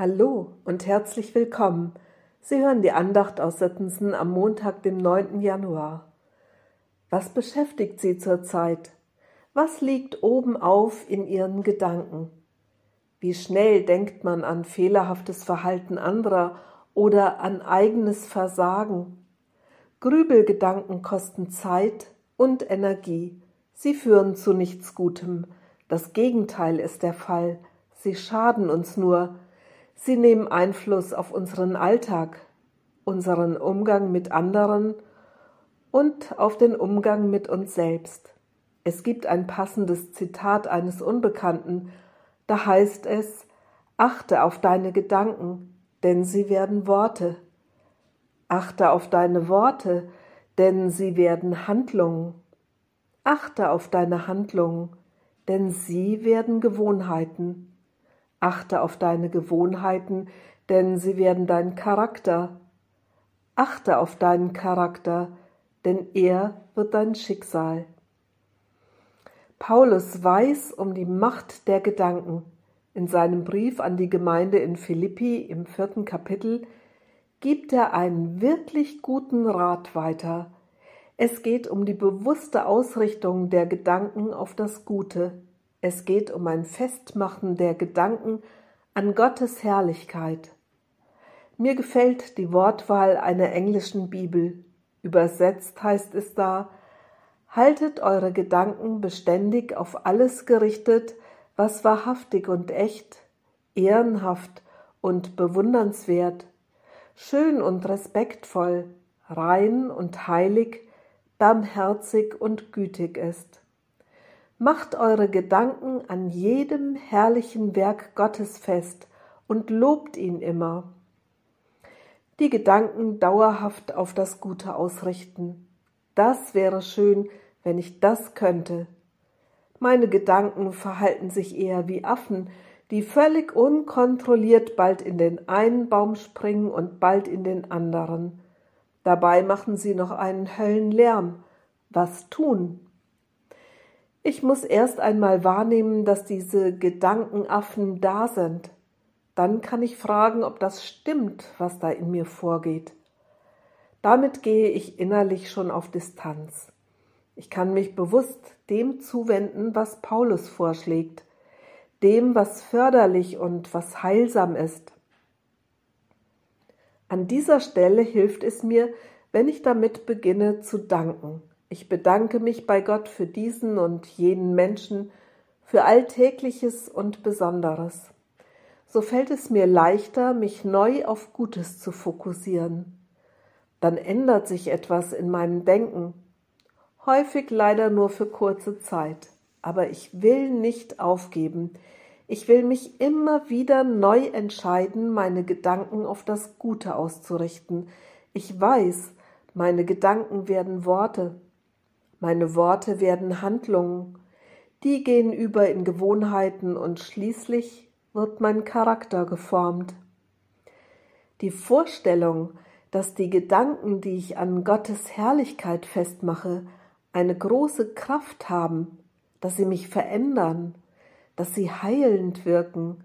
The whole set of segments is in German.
Hallo und herzlich willkommen. Sie hören die Andacht aus Sittensen am Montag, dem 9. Januar. Was beschäftigt Sie zurzeit? Was liegt oben auf in Ihren Gedanken? Wie schnell denkt man an fehlerhaftes Verhalten anderer oder an eigenes Versagen? Grübelgedanken kosten Zeit und Energie. Sie führen zu nichts Gutem. Das Gegenteil ist der Fall. Sie schaden uns nur. Sie nehmen Einfluss auf unseren Alltag, unseren Umgang mit anderen und auf den Umgang mit uns selbst. Es gibt ein passendes Zitat eines Unbekannten, da heißt es, achte auf deine Gedanken, denn sie werden Worte. Achte auf deine Worte, denn sie werden Handlungen. Achte auf deine Handlungen, denn sie werden Gewohnheiten. Achte auf deine Gewohnheiten, denn sie werden dein Charakter. Achte auf deinen Charakter, denn er wird dein Schicksal. Paulus weiß um die Macht der Gedanken. In seinem Brief an die Gemeinde in Philippi im vierten Kapitel gibt er einen wirklich guten Rat weiter. Es geht um die bewusste Ausrichtung der Gedanken auf das Gute. Es geht um ein Festmachen der Gedanken an Gottes Herrlichkeit. Mir gefällt die Wortwahl einer englischen Bibel. Übersetzt heißt es da, haltet eure Gedanken beständig auf alles gerichtet, was wahrhaftig und echt, ehrenhaft und bewundernswert, schön und respektvoll, rein und heilig, barmherzig und gütig ist. Macht eure Gedanken an jedem herrlichen Werk Gottes fest und lobt ihn immer. Die Gedanken dauerhaft auf das Gute ausrichten. Das wäre schön, wenn ich das könnte. Meine Gedanken verhalten sich eher wie Affen, die völlig unkontrolliert bald in den einen Baum springen und bald in den anderen. Dabei machen sie noch einen Höllenlärm. Was tun? Ich muss erst einmal wahrnehmen, dass diese Gedankenaffen da sind. Dann kann ich fragen, ob das stimmt, was da in mir vorgeht. Damit gehe ich innerlich schon auf Distanz. Ich kann mich bewusst dem zuwenden, was Paulus vorschlägt, dem, was förderlich und was heilsam ist. An dieser Stelle hilft es mir, wenn ich damit beginne zu danken. Ich bedanke mich bei Gott für diesen und jenen Menschen, für Alltägliches und Besonderes. So fällt es mir leichter, mich neu auf Gutes zu fokussieren. Dann ändert sich etwas in meinem Denken. Häufig leider nur für kurze Zeit. Aber ich will nicht aufgeben. Ich will mich immer wieder neu entscheiden, meine Gedanken auf das Gute auszurichten. Ich weiß, meine Gedanken werden Worte, meine Worte werden Handlungen, die gehen über in Gewohnheiten und schließlich wird mein Charakter geformt. Die Vorstellung, dass die Gedanken, die ich an Gottes Herrlichkeit festmache, eine große Kraft haben, dass sie mich verändern, dass sie heilend wirken,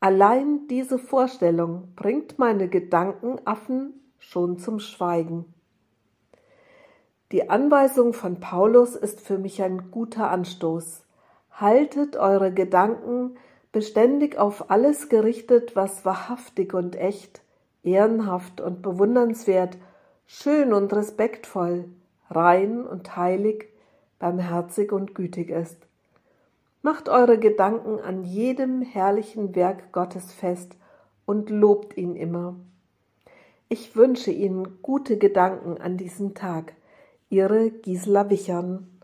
allein diese Vorstellung bringt meine Gedankenaffen schon zum Schweigen. Die Anweisung von Paulus ist für mich ein guter Anstoß. Haltet eure Gedanken beständig auf alles gerichtet, was wahrhaftig und echt, ehrenhaft und bewundernswert, schön und respektvoll, rein und heilig, barmherzig und gütig ist. Macht eure Gedanken an jedem herrlichen Werk Gottes fest und lobt ihn immer. Ich wünsche Ihnen gute Gedanken an diesem Tag. Ihre Gisela Wichern